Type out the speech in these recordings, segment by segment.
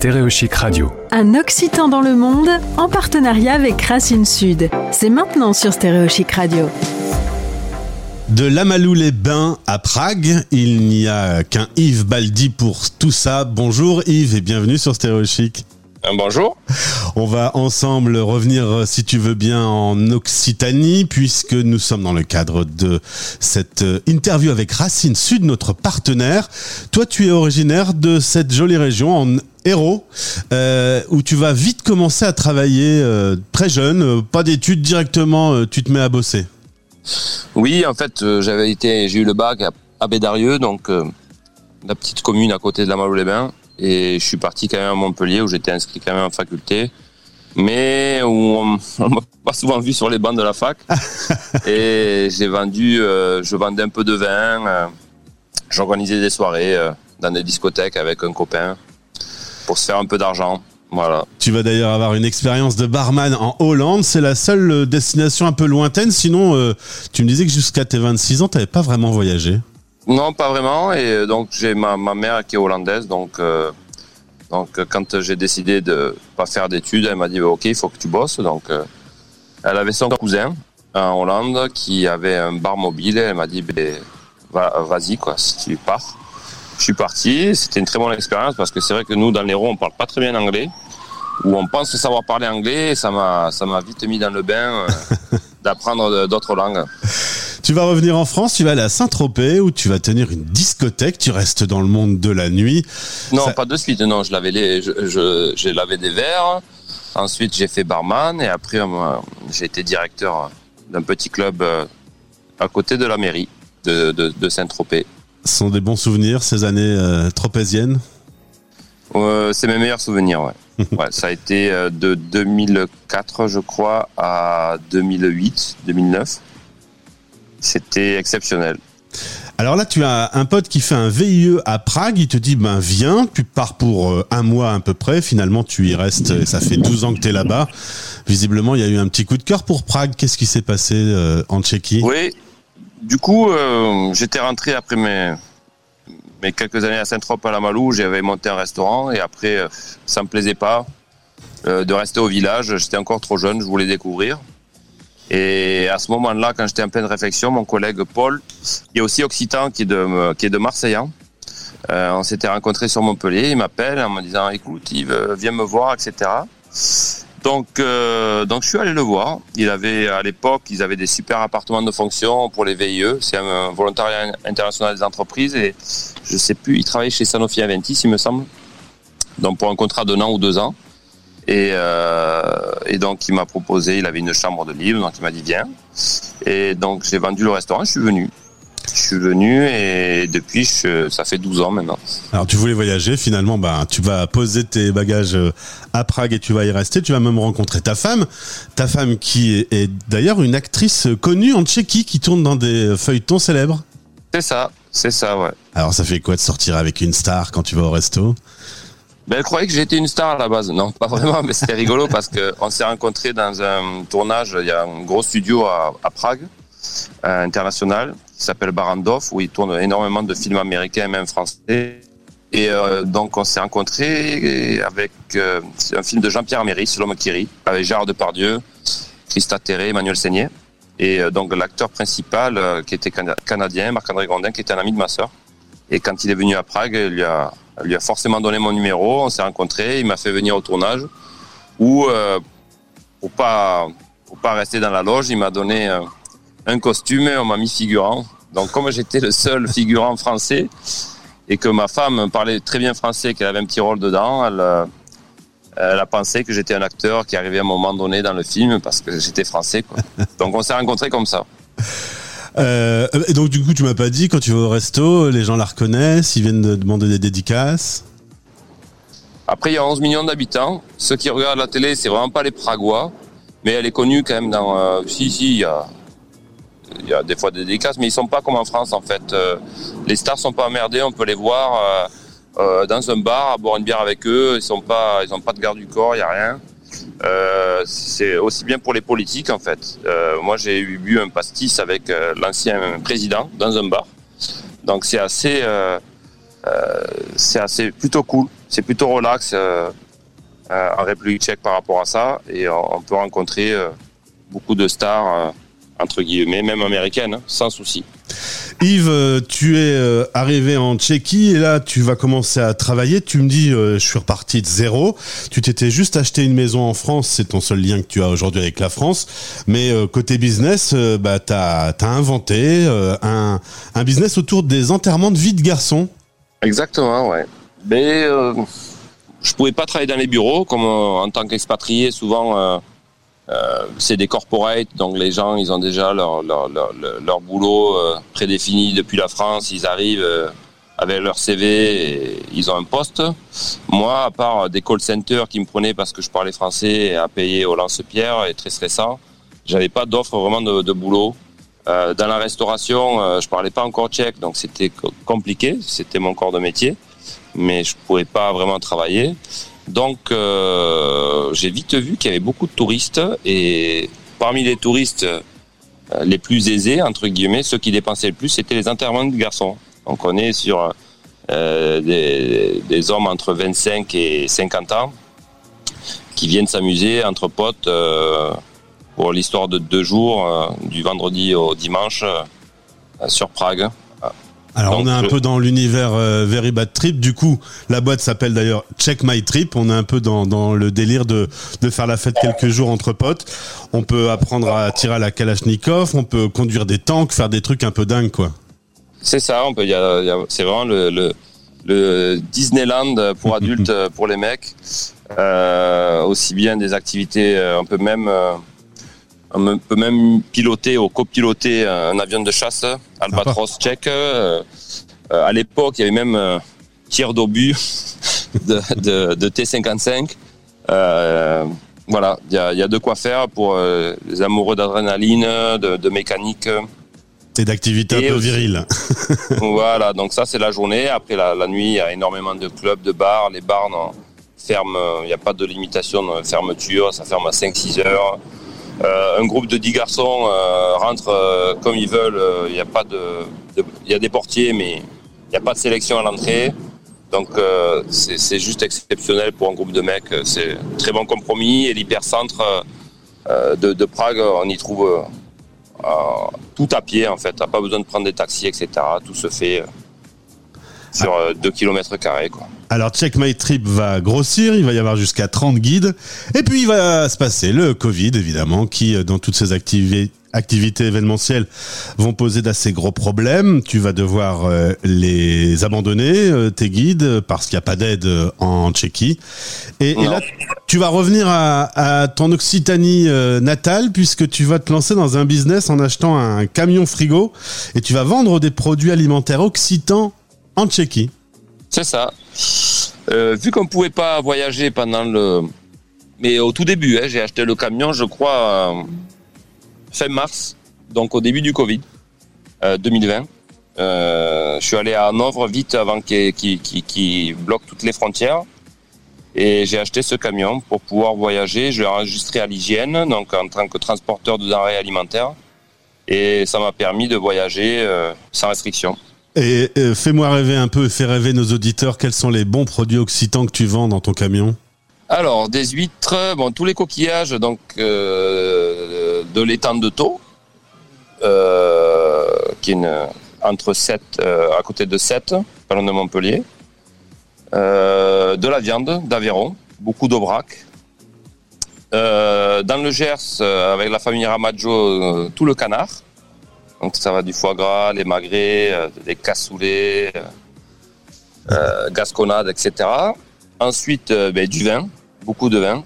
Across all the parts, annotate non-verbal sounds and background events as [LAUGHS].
Stéréochic Radio. Un Occitan dans le monde en partenariat avec Racine Sud. C'est maintenant sur Stéréochic Radio. De Lamalou-les-Bains à Prague, il n'y a qu'un Yves Baldi pour tout ça. Bonjour Yves et bienvenue sur Stéréochic. Un bonjour. On va ensemble revenir, si tu veux bien, en Occitanie, puisque nous sommes dans le cadre de cette interview avec Racine Sud, notre partenaire. Toi, tu es originaire de cette jolie région, en Hérault, euh, où tu vas vite commencer à travailler euh, très jeune, euh, pas d'études directement, euh, tu te mets à bosser. Oui, en fait, euh, j'avais été, j'ai eu le bac à, à Bédarieux, donc euh, la petite commune à côté de la Malo-les-Bains, et je suis parti quand même à Montpellier où j'étais inscrit quand même en faculté, mais où on, [LAUGHS] on m'a pas souvent vu sur les bancs de la fac. [LAUGHS] et j'ai vendu, euh, je vendais un peu de vin, euh, j'organisais des soirées euh, dans des discothèques avec un copain pour se faire un peu d'argent. Voilà. Tu vas d'ailleurs avoir une expérience de barman en Hollande. C'est la seule destination un peu lointaine. Sinon, tu me disais que jusqu'à tes 26 ans, tu n'avais pas vraiment voyagé. Non, pas vraiment. Et euh, donc j'ai ma, ma mère qui est hollandaise, donc euh, donc euh, quand j'ai décidé de pas faire d'études, elle m'a dit ok, il faut que tu bosses. Donc euh, elle avait son cousin en Hollande qui avait un bar mobile. Et elle m'a dit ben, va, vas-y quoi, si tu pars. Je suis parti. C'était une très bonne expérience parce que c'est vrai que nous dans l'Hérault on parle pas très bien anglais ou on pense savoir parler anglais. Et ça m'a ça m'a vite mis dans le bain euh, [LAUGHS] d'apprendre d'autres langues. Tu vas revenir en France, tu vas aller à Saint-Tropez où tu vas tenir une discothèque. Tu restes dans le monde de la nuit. Non, Ça- pas de suite. Non, je lavais les, je, je- j'ai lavé des verres. Ensuite, j'ai fait barman et après, j'ai été directeur d'un petit club euh, à côté de la mairie de, de, de Saint-Tropez. Ce sont des bons souvenirs, ces années euh, tropéziennes? Euh, c'est mes meilleurs souvenirs. Ouais. [LAUGHS] ouais, ça a été euh, de 2004, je crois, à 2008, 2009. C'était exceptionnel. Alors là, tu as un pote qui fait un VIE à Prague. Il te dit, ben viens, tu pars pour euh, un mois à peu près. Finalement, tu y restes. et Ça fait 12 ans que tu es là-bas. Visiblement, il y a eu un petit coup de cœur pour Prague. Qu'est-ce qui s'est passé euh, en Tchéquie? Oui, du coup, euh, j'étais rentré après mes, mes quelques années à Saint-Trope à la Malou, j'avais monté un restaurant et après, ça me plaisait pas euh, de rester au village. J'étais encore trop jeune, je voulais découvrir. Et à ce moment-là, quand j'étais en pleine réflexion, mon collègue Paul, qui est aussi occitan, qui est de, qui est de Marseillan, euh, on s'était rencontrés sur Montpellier. Il m'appelle en me disant, écoute, viens me voir, etc. Donc, euh, donc je suis allé le voir. Il avait à l'époque, ils avaient des super appartements de fonction pour les VIE. C'est un volontariat international des entreprises et je sais plus. Il travaillait chez Sanofi Aventis, il me semble. Donc pour un contrat d'un an ou deux ans. Et, euh, et donc il m'a proposé. Il avait une chambre de libre, donc il m'a dit viens. Et donc j'ai vendu le restaurant. Je suis venu. Je suis venu et depuis, je- ça fait 12 ans maintenant. Alors, tu voulais voyager. Finalement, ben, tu vas poser tes bagages euh, à Prague et tu vas y rester. Tu vas même rencontrer ta femme. Ta femme qui est, est d'ailleurs une actrice connue en Tchéquie qui tourne dans des feuilletons célèbres. C'est ça, c'est ça, ouais. Alors, ça fait quoi de sortir avec une star quand tu vas au resto? Ben, elle croyait que j'étais une star à la base. Non, pas vraiment, mais c'était rigolo parce que [LAUGHS] on s'est rencontrés dans un tournage. Il y a un gros studio à, à Prague, euh, international, qui s'appelle Barandov, où ils tournent énormément de films américains et même français. Et euh, donc, on s'est rencontrés avec euh, un film de Jean-Pierre Améris, L'homme qui rit, avec Gérard Depardieu, Christa Terré, Emmanuel Seigné. Et donc, l'acteur principal, qui était cana- canadien, Marc-André Grondin, qui était un ami de ma sœur. Et quand il est venu à Prague, il lui a, il lui a forcément donné mon numéro. On s'est rencontrés. Il m'a fait venir au tournage. Où, euh, pour pas pour pas rester dans la loge, il m'a donné euh, un costume et on m'a mis figurant. Donc, comme j'étais le seul [LAUGHS] figurant français et que ma femme parlait très bien français, qu'elle avait un petit rôle dedans, elle, euh, elle a pensé que j'étais un acteur qui arrivait à un moment donné dans le film parce que j'étais français. Quoi. [LAUGHS] Donc, on s'est rencontrés comme ça. Euh, et donc du coup, tu m'as pas dit quand tu vas au resto, les gens la reconnaissent, ils viennent de demander des dédicaces. Après, il y a 11 millions d'habitants. Ceux qui regardent la télé, c'est vraiment pas les Pragois, mais elle est connue quand même dans. euh, si, si, il y a, y a des fois des dédicaces, mais ils sont pas comme en France en fait. Euh, les stars sont pas emmerdés, on peut les voir euh, euh, dans un bar à boire une bière avec eux. Ils sont pas, ils ont pas de garde du corps, il y a rien. Euh, c'est aussi bien pour les politiques en fait. Euh, moi, j'ai bu un pastis avec euh, l'ancien président dans un bar, donc c'est assez, c'est assez plutôt cool. c'est plutôt relax en République tchèque par rapport à ça. Et on, peut rencontrer beaucoup de stars, entre guillemets, même américaines, hein, sans souci. Yves, euh, tu es euh, arrivé en Tchéquie et là tu vas commencer à travailler. Tu me dis, euh, je suis reparti de zéro. Tu t'étais juste acheté une maison en France, c'est ton seul lien que tu as aujourd'hui avec la France. Mais côté business, bah, tu as, inventé un, un, business autour des enterrements de vie de garçons. Exactement, ouais. Mais je pouvais pas travailler dans les bureaux, comme en tant qu'expatrié, souvent euh, c'est des corporates, donc les gens, ils ont déjà leur, leur, leur, boulot euh, prédéfini depuis la France. Ils arrivent euh, avec leur CV et ils ont un poste. Moi, à part des call centers qui me prenaient parce que je parlais français et à payer au lance-pierre et très stressant, j'avais pas d'offre vraiment de, de boulot. Euh, dans la restauration, je parlais pas encore tchèque, donc c'était compliqué. C'était mon corps de métier, mais je pouvais pas vraiment travailler. Donc euh, j'ai vite vu qu'il y avait beaucoup de touristes et parmi les touristes euh, les plus aisés, entre guillemets, ceux qui dépensaient le plus, c'était les enterrements de garçons. Donc on est sur euh, des, hommes entre 25 et 50 ans qui viennent s'amuser entre potes pour l'histoire de deux jours, du vendredi au dimanche, sur Prague. Alors on est un peu dans l'univers euh, Very Bad Trip. Du coup, la boîte s'appelle d'ailleurs Check My Trip. On est un peu dans, dans le délire de, de faire la fête quelques jours entre potes. On peut apprendre à tirer à la Kalachnikov. On peut conduire des tanks, faire des trucs un peu dingues, quoi. C'est ça. On peut. Y a, y a, c'est vraiment le, le, le, Disneyland pour [LAUGHS] adultes, pour les mecs. Euh, aussi bien des activités. On peut même euh, on peut même piloter ou copiloter un avion de chasse, Albatros tchèque. Euh, euh, à l'époque, il y avait même un euh, tir d'obus [LAUGHS] de, de, de, T-55. Euh, voilà, il y a, y a, de quoi faire pour les amoureux d'adrénaline, de, de, mécanique. C'est d'activité un peu virile. [LAUGHS] [LAUGHS] voilà, donc ça c'est la journée. Après la, la, nuit, il y a énormément de clubs, de bars. Les bars ferment, il n'y a pas de limitation de fermeture, ça ferme à 5-6 heures. Euh, un groupe de 10 garçons euh, rentre euh, comme ils veulent. Il y a pas de, il y a des portiers, mais il n'y a pas de sélection à l'entrée. Donc c'est juste exceptionnel pour un groupe de mecs. C'est très bon compromis. Et l'hypercentre de, Prague, on y trouve tout à pied en fait. Pas besoin de prendre des taxis, etc. Tout se fait sur 2 km carrés. Alors Check My Trip va grossir, il va y avoir jusqu'à 30 guides. Et puis il va se passer le Covid, évidemment, qui, euh, dans toutes ces activités, événementielles vont poser d'assez gros problèmes. Tu vas devoir euh, les abandonner, euh, tes guides, parce qu'il n'y a pas d'aide en Tchéquie. Et, là, tu vas revenir à, ton Occitanie natale, puisque tu vas te lancer dans un business en achetant un camion frigo, et tu vas vendre des produits alimentaires occitans en Tchéquie. C'est ça. Euh, vu qu'on pouvait pas voyager pendant le, mais au tout début, hein, j'ai acheté le camion, je crois, euh, fin mars, donc au début du Covid, 2020. Euh, je suis allé à Hanovre vite avant qu'il qu bloque toutes les frontières. Et j'ai acheté ce camion pour pouvoir voyager. Je l'ai enregistré à l'hygiène, donc en tant que transporteur de denrées alimentaires. Et ça m'a permis de voyager sans restriction. Et euh, fais-moi rêver un peu, fais rêver nos auditeurs. Quels sont les bons produits occitans que tu vends dans ton camion Alors, des huîtres, bon, tous les coquillages, donc euh, de l'étang de Taux, euh, qui est entre 7, à côté de 7, pas loin de Montpellier. de la viande d'Aveyron, beaucoup d'Aubrac. dans le Gers, avec la famille Ramaggio, tout le canard. Donc ça va du foie gras, les magrets, euh, des cassoulets, euh, euh, gasconades, etc. Ensuite, ben, du vin, beaucoup de vin,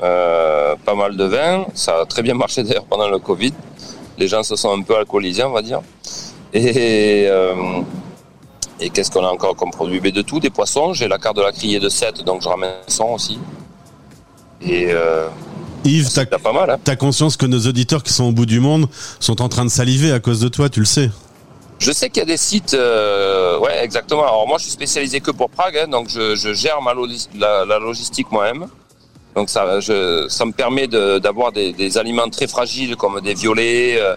pas mal de vin. Ça a très bien [LAUGHS] marché d'ailleurs pendant le Covid. Les gens se sont un peu alcoolisés, on va dire. Et, qu'est-ce qu'on a encore comme produit? Ben, De tout, des poissons. J'ai la carte de la criée de 7, donc je ramène son aussi. Et Yves, t'as pas mal. Hein. conscience que nos auditeurs qui sont au bout du monde sont en train de saliver à cause de toi, tu le sais. Je sais qu'il y a des sites, euh, ouais, exactement. Alors moi, je suis spécialisé que pour Prague, hein, donc je, gère ma la, logistique moi-même. Donc ça, ça me permet d'avoir des, aliments très fragiles comme des violets, euh,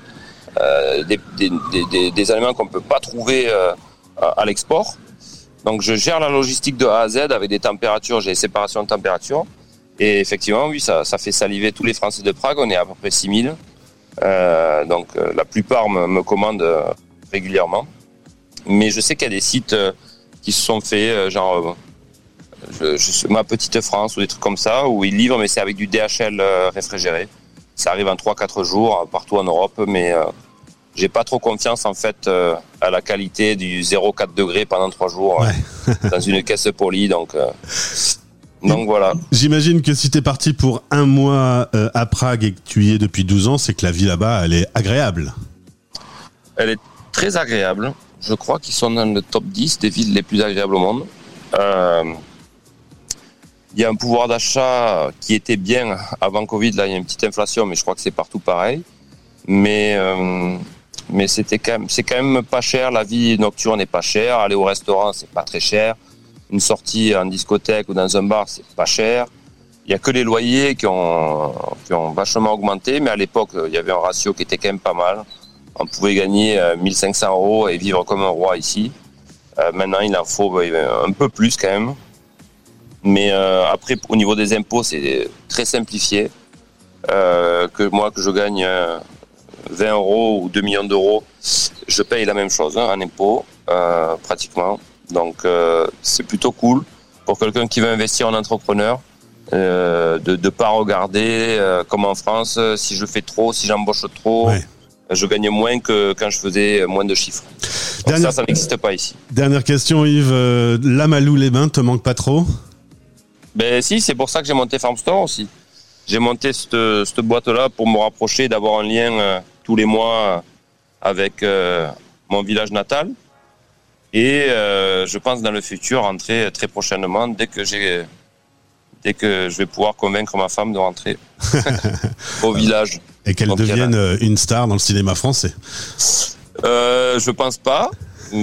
euh, des, aliments qu'on peut pas trouver à l'export. Donc je gère la logistique de A à Z avec des températures, j'ai des séparations de température. Et effectivement, oui, ça, ça fait saliver tous les Français de Prague. On est à peu près 6000. Euh, donc euh, la plupart me, me commandent euh, régulièrement. Mais je sais qu'il y a des sites euh, qui se sont faits, genre je, je, ma petite France ou des trucs comme ça, où ils livrent, mais c'est avec du DHL réfrigéré. Ça arrive en 3-4 jours partout en Europe, mais euh, j'ai pas trop confiance en fait euh, à la qualité du 0,4 degré pendant 3 jours Ouais. dans une caisse polie. Donc, donc voilà. J'imagine que si t'es parti pour un mois euh, à Prague et que tu y es depuis 12 ans, c'est que la vie là-bas, elle est agréable. Elle est très agréable. Je crois qu'ils sont dans le top 10 des villes les plus agréables au monde. Euh, Il y a un pouvoir d'achat qui était bien avant Covid. Là, il y a une petite inflation, mais je crois que c'est partout pareil. Mais, euh, mais c'était quand même, c'est quand même pas cher. La vie nocturne n'est pas chère. Aller au restaurant, c'est pas très cher. Une sortie en discothèque ou dans un bar, c'est pas cher. Il y a que les loyers qui ont, vachement augmenté, mais à l'époque, il y avait un ratio qui était quand même pas mal. On pouvait gagner euh, 1500 euros et vivre comme un roi ici. Euh, maintenant, il en faut euh, un peu plus quand même. Mais euh, après, au niveau des impôts, c'est très simplifié. Euh, que moi, que je gagne euh, 20 euros ou 2 millions d'euros, je paye la même chose hein, en impôts, euh, pratiquement. Donc, euh, c'est plutôt cool pour quelqu'un qui veut investir en entrepreneur. euh, de ne pas regarder euh, comme en France si je fais trop, si j'embauche trop, Ouais. je gagne moins que quand je faisais moins de chiffres. Donc Dernière- ça, ça n'existe pas ici. Dernière question, Yves. La Malou les bains te manque pas trop? Ben si, c'est pour ça que j'ai monté Farm Store aussi. J'ai monté cette, cette boîte-là pour me rapprocher, d'avoir un lien tous les mois avec mon village natal. Et euh, je pense dans le futur rentrer très prochainement dès que j'ai dès que je vais pouvoir convaincre ma femme de rentrer [LAUGHS] au village. et qu'elle devienne euh, une star dans le cinéma français. Euh, je pense pas,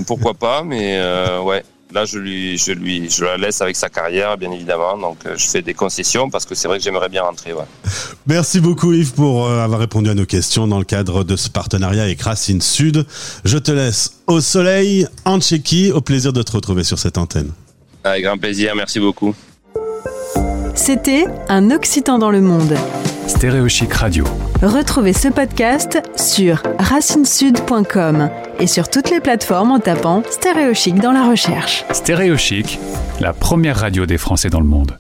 pourquoi pas, mais euh, ouais. Là, je lui, je lui, je la laisse avec sa carrière, bien évidemment. Donc, euh, je fais des concessions parce que c'est vrai que j'aimerais bien rentrer. Ouais. [LAUGHS] Merci beaucoup Yves pour euh, avoir répondu à nos questions dans le cadre de ce partenariat avec Racine Sud. Je te laisse au soleil en Tchéquie. Au plaisir de te retrouver sur cette antenne. Avec grand plaisir, merci beaucoup. C'était Un Occitan dans le monde. Stéréochic Radio. Retrouvez ce podcast sur racinesud.com et sur toutes les plateformes en tapant Stéréochic dans la recherche. Stéréochic, la première radio des Français dans le monde.